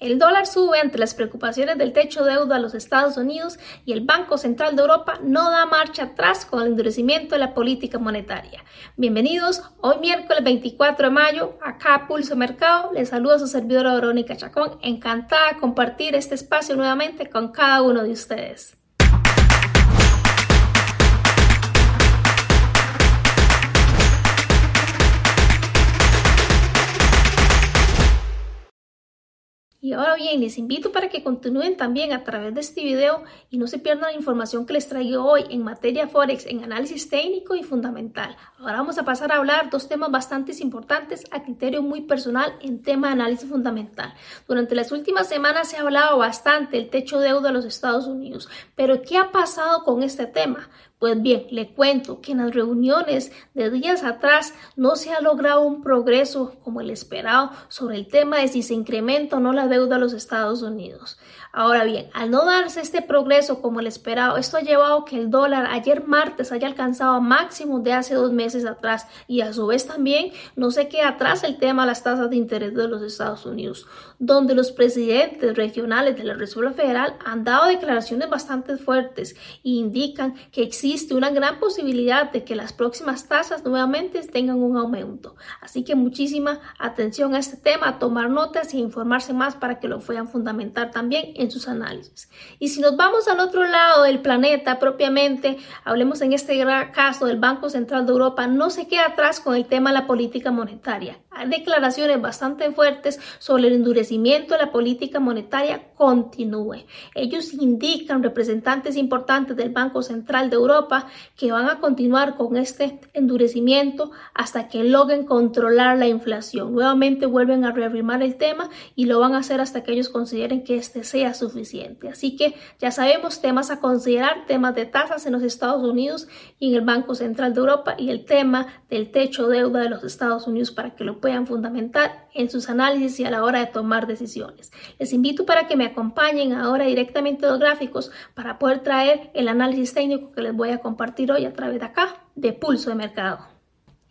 El dólar sube ante las preocupaciones del techo de deuda a los Estados Unidos y el Banco Central de Europa no da marcha atrás con el endurecimiento de la política monetaria. Bienvenidos, hoy miércoles 24 de mayo, acá a Pulso Mercado, les saluda su servidora Verónica Chacón, encantada de compartir este espacio nuevamente con cada uno de ustedes. Y ahora bien, les invito para que continúen también a través de este video y no se pierdan la información que les traigo hoy en materia Forex, en análisis técnico y fundamental. Ahora vamos a pasar a hablar dos temas bastante importantes a criterio muy personal en tema de análisis fundamental. Durante las últimas semanas se ha hablado bastante del techo de deuda de los Estados Unidos, pero ¿qué ha pasado con este tema? Pues bien, le cuento que en las reuniones de días atrás no se ha logrado un progreso como el esperado sobre el tema de si se incrementa o no la deuda a los Estados Unidos. Ahora bien, al no darse este progreso como el esperado, esto ha llevado que el dólar ayer martes haya alcanzado máximo de hace dos meses atrás y a su vez también no se queda atrás el tema de las tasas de interés de los Estados Unidos, donde los presidentes regionales de la Reserva Federal han dado declaraciones bastante fuertes e indican que existe una gran posibilidad de que las próximas tasas nuevamente tengan un aumento. Así que muchísima atención a este tema, tomar notas y informarse más para que lo puedan fundamentar también en sus análisis. Y si nos vamos al otro lado del planeta propiamente, hablemos en este caso del Banco Central de Europa, no se queda atrás con el tema de la política monetaria. Hay declaraciones bastante fuertes sobre el endurecimiento de la política monetaria continúe. Ellos indican, representantes importantes del Banco Central de Europa, que van a continuar con este endurecimiento hasta que logren controlar la inflación. Nuevamente vuelven a reafirmar el tema y lo van a hacer hasta que ellos consideren que este sea suficiente. Así que ya sabemos temas a considerar, temas de tasas en los Estados Unidos y en el Banco Central de Europa y el tema del techo deuda de los Estados Unidos para que lo puedan fundamentar en sus análisis y a la hora de tomar decisiones. Les invito para que me acompañen ahora directamente los gráficos para poder traer el análisis técnico que les voy a compartir hoy a través de acá de Pulso de Mercado.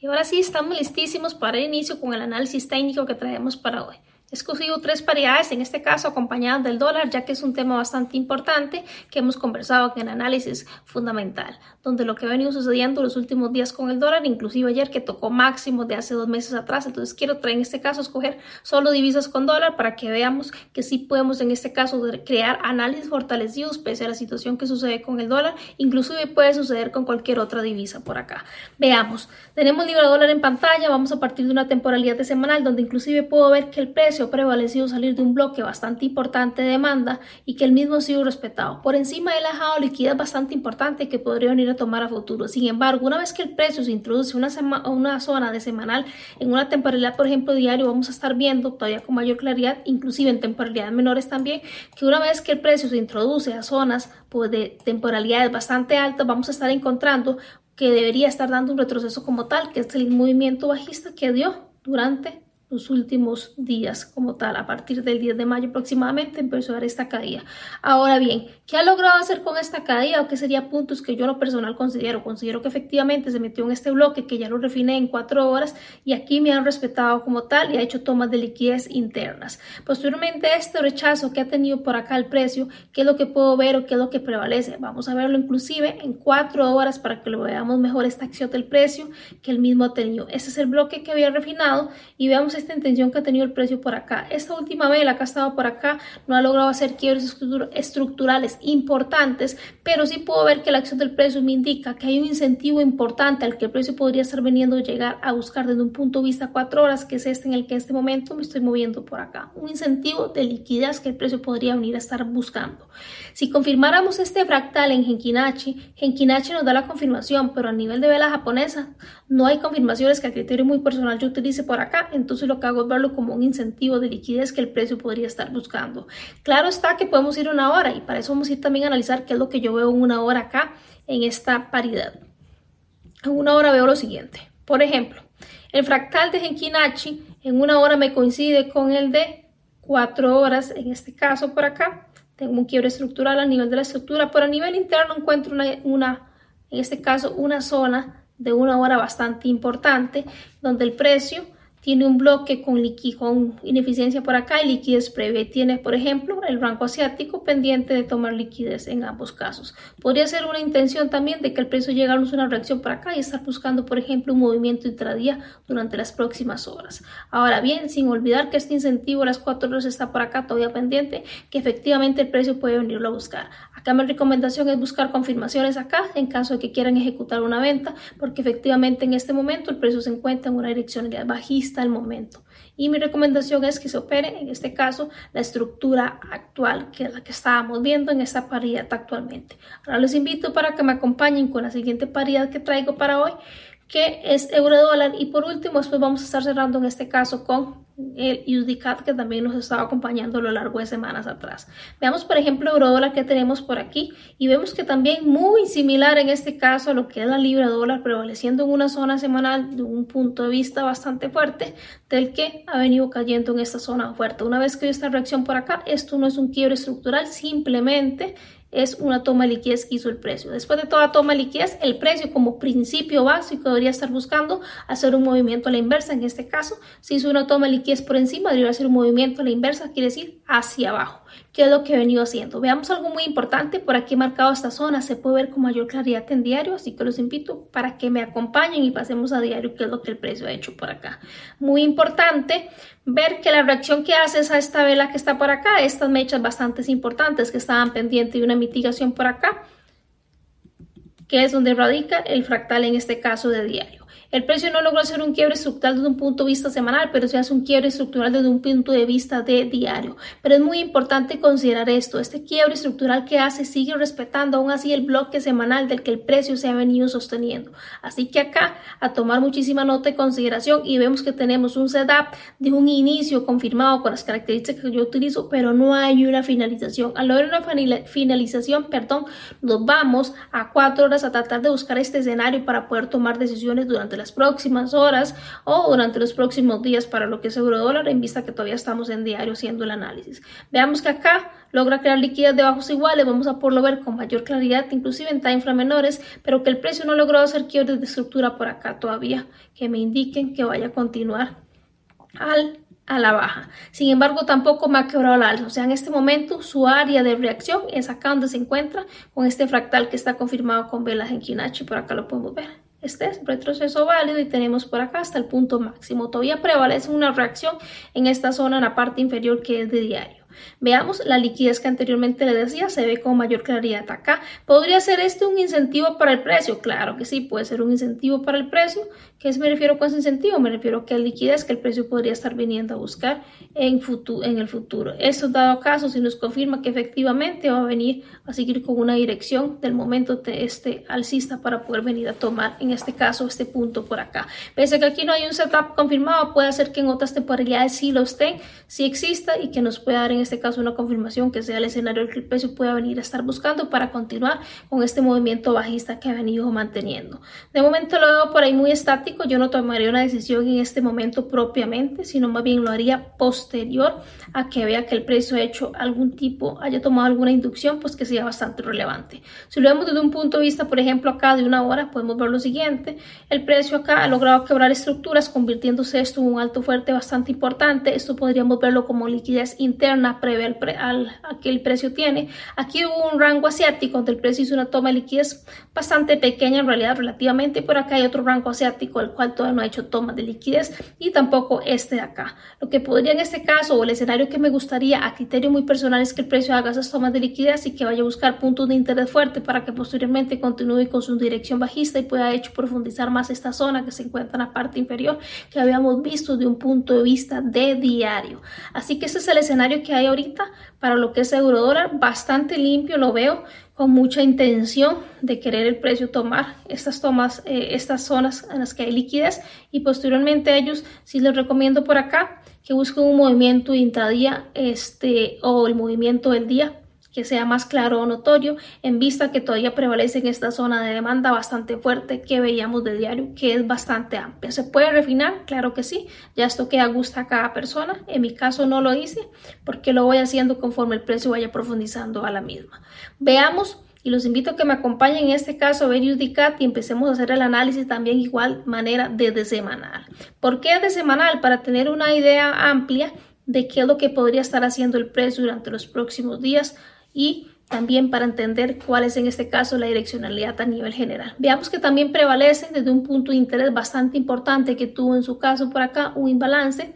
Y ahora sí, estamos listísimos para el inicio con el análisis técnico que traemos para hoy. He escogido tres paridades, en este caso acompañadas del dólar, ya que es un tema bastante importante que hemos conversado en análisis fundamental, donde lo que ha venido sucediendo los últimos días con el dólar, inclusive ayer que tocó máximo de hace dos meses atrás, entonces quiero traer en este caso escoger solo divisas con dólar para que veamos que sí podemos en este caso crear análisis fortalecidos pese a la situación que sucede con el dólar, inclusive puede suceder con cualquier otra divisa por acá. Veamos, tenemos libra dólar en pantalla, vamos a partir de una temporalidad de semanal donde inclusive puedo ver que el precio ha prevalecido salir de un bloque bastante importante de demanda y que el mismo ha sido respetado. Por encima él ha dejado liquidez bastante importante que podrían ir a tomar a futuro. Sin embargo, una vez que el precio se introduce una, una zona de semanal en una temporalidad, por ejemplo, diario, vamos a estar viendo todavía con mayor claridad, inclusive en temporalidades menores también, que una vez que el precio se introduce a zonas pues, de temporalidades bastante altas, vamos a estar encontrando que debería estar dando un retroceso como tal, que es el movimiento bajista que dio durante los últimos días como tal. A partir del 10 de mayo aproximadamente empezó a dar esta caída. Ahora bien, ¿qué ha logrado hacer con esta caída o qué sería puntos que yo lo personal considero? Considero que efectivamente se metió en este bloque que ya lo refiné en cuatro horas y aquí me han respetado como tal y ha hecho tomas de liquidez internas. Posteriormente este rechazo que ha tenido por acá el precio, ¿qué es lo que puedo ver o qué es lo que prevalece? Vamos a verlo inclusive en cuatro horas para que lo veamos mejor esta acción del precio que el mismo ha tenido. Este es el bloque que había refinado y veamos esta intención que ha tenido el precio por acá. Esta última vela que ha estado por acá no ha logrado hacer quiebres estructurales importantes, pero sí puedo ver que la acción del precio me indica que hay un incentivo importante al que el precio podría estar veniendo llegar a buscar desde un punto de vista cuatro horas, que es este en el que en este momento me estoy moviendo por acá. Un incentivo de liquidez que el precio podría venir a estar buscando. Si confirmáramos este fractal en Genkinachi, Genkinachi nos da la confirmación, pero a nivel de vela japonesa no hay confirmaciones que a criterio muy personal yo utilice por acá, entonces lo que hago es verlo como un incentivo de liquidez que el precio podría estar buscando. Claro está que podemos ir una hora y para eso vamos a ir también a analizar qué es lo que yo veo en una hora acá en esta paridad. En una hora veo lo siguiente. Por ejemplo, el fractal de Genkinachi en una hora me coincide con el de cuatro horas, en este caso por acá. Tengo un quiebre estructural a nivel de la estructura, pero a nivel interno encuentro una, una en este caso, una zona de una hora bastante importante, donde el precio tiene un bloque con, con ineficiencia por acá y liquidez previa. Y tiene, por ejemplo, el rango asiático pendiente de tomar liquidez en ambos casos. Podría ser una intención también de que el precio llegue a una reacción por acá y estar buscando, por ejemplo, un movimiento intradía durante las próximas horas. Ahora bien, sin olvidar que este incentivo a las 4 horas está por acá todavía pendiente, que efectivamente el precio puede venirlo a buscar. Acá mi recomendación es buscar confirmaciones acá en caso de que quieran ejecutar una venta, porque efectivamente en este momento el precio se encuentra en una dirección bajista al momento. Y mi recomendación es que se opere, en este caso, la estructura actual, que es la que estábamos viendo en esta paridad actualmente. Ahora les invito para que me acompañen con la siguiente paridad que traigo para hoy, que es euro dólar. Y por último, después vamos a estar cerrando en este caso con el USDCAT que también nos estaba acompañando a lo largo de semanas atrás. Veamos, por ejemplo, euro dólar que tenemos por aquí y vemos que también muy similar en este caso a lo que es la libra dólar, prevaleciendo en una zona semanal de un punto de vista bastante fuerte del que ha venido cayendo en esta zona fuerte. Una vez que hay esta reacción por acá, esto no es un quiebre estructural, simplemente es una toma de liquidez que hizo el precio. Después de toda toma de liquidez, el precio como principio básico debería estar buscando hacer un movimiento a la inversa. En este caso, si hizo una toma de liquidez por encima, debería hacer un movimiento a la inversa, quiere decir hacia abajo qué es lo que he venido haciendo. Veamos algo muy importante, por aquí he marcado esta zona, se puede ver con mayor claridad en diario, así que los invito para que me acompañen y pasemos a diario qué es lo que el precio ha hecho por acá. Muy importante ver que la reacción que hace es a esta vela que está por acá, estas mechas bastante importantes que estaban pendientes de una mitigación por acá, que es donde radica el fractal en este caso de diario. El precio no logró hacer un quiebre estructural desde un punto de vista semanal, pero se hace un quiebre estructural desde un punto de vista de diario. Pero es muy importante considerar esto. Este quiebre estructural que hace sigue respetando aún así el bloque semanal del que el precio se ha venido sosteniendo. Así que acá a tomar muchísima nota y consideración y vemos que tenemos un setup de un inicio confirmado con las características que yo utilizo, pero no hay una finalización. Al haber una finalización, perdón, nos vamos a cuatro horas a tratar de buscar este escenario para poder tomar decisiones durante las próximas horas o durante los próximos días para lo que es euro dólar en vista que todavía estamos en diario haciendo el análisis. Veamos que acá logra crear liquidez de bajos iguales, vamos a poderlo ver con mayor claridad, inclusive en time menores, pero que el precio no logrado hacer quiebres de estructura por acá todavía, que me indiquen que vaya a continuar al a la baja. Sin embargo, tampoco me ha quebrado la alza. O sea, en este momento su área de reacción es acá donde se encuentra con este fractal que está confirmado con velas en Kinachi. Por acá lo podemos ver. Este es retroceso válido y tenemos por acá hasta el punto máximo. Todavía prevalece una reacción en esta zona, en la parte inferior que es de diario. Veamos la liquidez que anteriormente le decía, se ve con mayor claridad acá. ¿Podría ser este un incentivo para el precio? Claro que sí, puede ser un incentivo para el precio. ¿Qué me refiero con ese incentivo? Me refiero a que liquidez que el precio podría estar viniendo a buscar en, en el futuro. Esto dado caso, si nos confirma que efectivamente va a venir a seguir con una dirección del momento de este alcista para poder venir a tomar, en este caso, este punto por acá. Pese a que aquí no hay un setup confirmado, puede ser que en otras temporalidades sí lo estén, sí exista y que nos pueda dar en este caso una confirmación que sea el escenario que el precio pueda venir a estar buscando para continuar con este movimiento bajista que ha venido manteniendo. De momento lo veo por ahí muy estático, yo no tomaría una decisión en este momento propiamente, sino más bien lo haría posterior a que vea que el precio ha hecho algún tipo, haya tomado alguna inducción, pues que sea bastante relevante. Si lo vemos desde un punto de vista, por ejemplo, acá de una hora, podemos ver lo siguiente, el precio acá ha logrado quebrar estructuras, convirtiéndose esto en un alto fuerte bastante importante, esto podríamos verlo como liquidez interna previa al, a que el precio tiene. Aquí hubo un rango asiático donde el precio hizo una toma de liquidez bastante pequeña en realidad relativamente. Por acá hay otro rango asiático el cual todavía no ha hecho toma de liquidez y tampoco este de acá. Lo que podría en este caso o el escenario que me gustaría a criterio muy personal es que el precio haga esas tomas de liquidez y que vaya a buscar puntos de interés fuerte para que posteriormente continúe con su dirección bajista y pueda hecho profundizar más esta zona que se encuentra en la parte inferior que habíamos visto de un punto de vista de diario. Así que ese es el escenario que ahorita para lo que es euro dólar, bastante limpio, lo veo con mucha intención de querer el precio tomar estas tomas, eh, estas zonas en las que hay liquidez. Y posteriormente ellos sí les recomiendo por acá que busquen un movimiento intradía este, o el movimiento del día que sea más claro o notorio en vista que todavía prevalece en esta zona de demanda bastante fuerte que veíamos de diario que es bastante amplia. ¿Se puede refinar? Claro que sí. Ya esto queda a gusto a cada persona. En mi caso no lo hice porque lo voy haciendo conforme el precio vaya profundizando a la misma. Veamos y los invito a que me acompañen en este caso a ver UDCAT y empecemos a hacer el análisis también igual manera desde semanal. ¿Por qué de semanal? Para tener una idea amplia de qué es lo que podría estar haciendo el precio durante los próximos días y también para entender cuál es en este caso la direccionalidad a nivel general. Veamos que también prevalece desde un punto de interés bastante importante que tuvo en su caso por acá un imbalance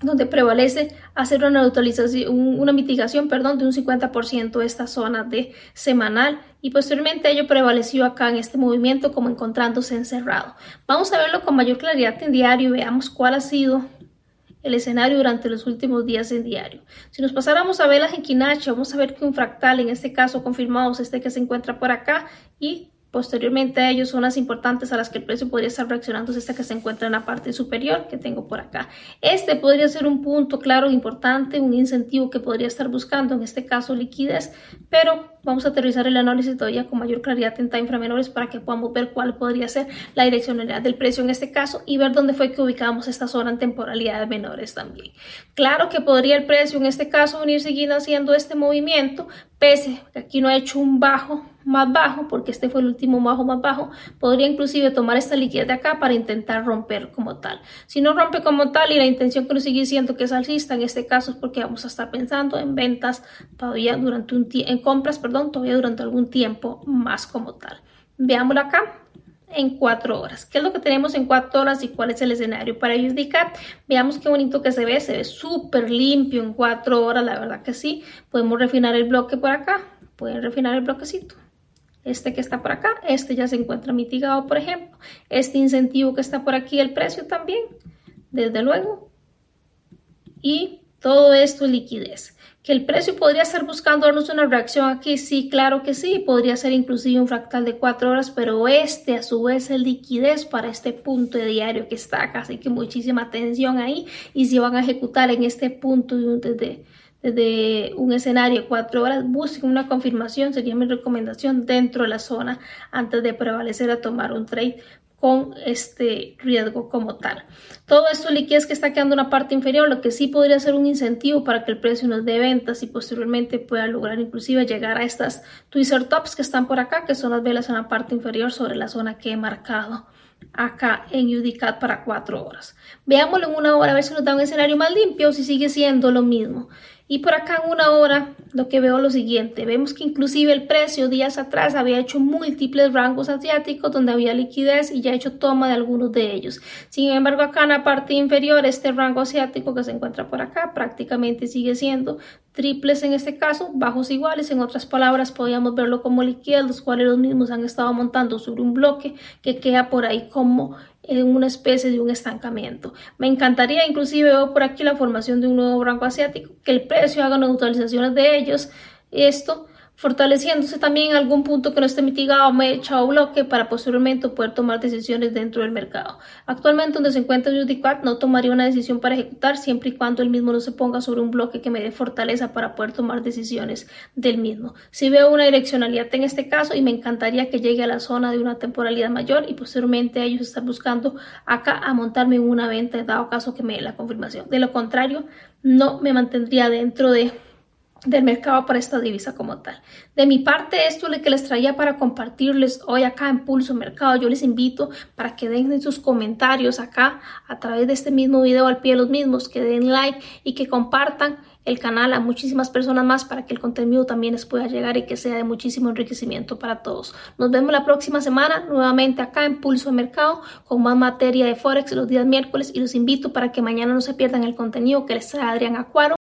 donde prevalece hacer una neutralización, una mitigación, perdón, de un 50% de esta zona de semanal y posteriormente ello prevaleció acá en este movimiento como encontrándose encerrado. Vamos a verlo con mayor claridad en diario y veamos cuál ha sido el escenario durante los últimos días en diario. Si nos pasáramos a ver la Genkinachi, vamos a ver que un fractal, en este caso confirmado, es este que se encuentra por acá y Posteriormente a ellos zonas importantes a las que el precio podría estar reaccionando es esta que se encuentra en la parte superior que tengo por acá. Este podría ser un punto claro, importante, un incentivo que podría estar buscando, en este caso liquidez, pero vamos a aterrizar el análisis todavía con mayor claridad en time menores para que podamos ver cuál podría ser la direccionalidad del precio en este caso y ver dónde fue que ubicamos esta zona en temporalidades menores también. Claro que podría el precio en este caso venir siguiendo haciendo este movimiento, que aquí no ha hecho un bajo más bajo, porque este fue el último bajo más bajo, podría inclusive tomar esta liquidez de acá para intentar romper como tal. Si no rompe como tal y la intención que nos sigue siendo que es alcista, en este caso es porque vamos a estar pensando en ventas todavía durante un en compras, perdón, todavía durante algún tiempo más como tal. Veámoslo acá en cuatro horas. ¿Qué es lo que tenemos en cuatro horas y cuál es el escenario para USDCAT? Veamos qué bonito que se ve, se ve súper limpio en cuatro horas, la verdad que sí. Podemos refinar el bloque por acá, pueden refinar el bloquecito este que está por acá, este ya se encuentra mitigado, por ejemplo. Este incentivo que está por aquí, el precio también, desde luego. Y todo esto es liquidez. Que el precio podría estar buscando darnos una reacción aquí, sí, claro que sí, podría ser inclusive un fractal de cuatro horas, pero este a su vez es liquidez para este punto de diario que está acá, así que muchísima atención ahí y si van a ejecutar en este punto de, de un escenario cuatro horas, busquen una confirmación, sería mi recomendación dentro de la zona antes de prevalecer a tomar un trade con este riesgo como tal. Todo esto liquidez que está quedando en la parte inferior, lo que sí podría ser un incentivo para que el precio nos dé ventas y posteriormente pueda lograr inclusive llegar a estas twister tops que están por acá, que son las velas en la parte inferior sobre la zona que he marcado acá en UDCAT para cuatro horas. Veámoslo en una hora a ver si nos da un escenario más limpio o si sigue siendo lo mismo. Y por acá en una hora lo que veo es lo siguiente, vemos que inclusive el precio días atrás había hecho múltiples rangos asiáticos donde había liquidez y ya hecho toma de algunos de ellos. Sin embargo acá en la parte inferior este rango asiático que se encuentra por acá prácticamente sigue siendo triples en este caso, bajos iguales, en otras palabras podríamos verlo como liquidez, los cuales los mismos han estado montando sobre un bloque que queda por ahí como en una especie de un estancamiento. Me encantaría, inclusive veo por aquí la formación de un nuevo branco asiático, que el precio haga neutralizaciones de ellos. Esto fortaleciéndose también algún punto que no esté mitigado, me he echado bloque para posteriormente poder tomar decisiones dentro del mercado. Actualmente donde se encuentra UDQuad no tomaría una decisión para ejecutar siempre y cuando el mismo no se ponga sobre un bloque que me dé fortaleza para poder tomar decisiones del mismo. Si veo una direccionalidad en este caso y me encantaría que llegue a la zona de una temporalidad mayor y posteriormente ellos están buscando acá a montarme en una venta dado caso que me dé la confirmación. De lo contrario, no me mantendría dentro de del mercado para esta divisa como tal. De mi parte, esto es lo que les traía para compartirles hoy acá en Pulso Mercado. Yo les invito para que den sus comentarios acá a través de este mismo video al pie de los mismos, que den like y que compartan el canal a muchísimas personas más para que el contenido también les pueda llegar y que sea de muchísimo enriquecimiento para todos. Nos vemos la próxima semana nuevamente acá en Pulso Mercado con más materia de Forex los días miércoles y los invito para que mañana no se pierdan el contenido que les trae Adrián Acuaro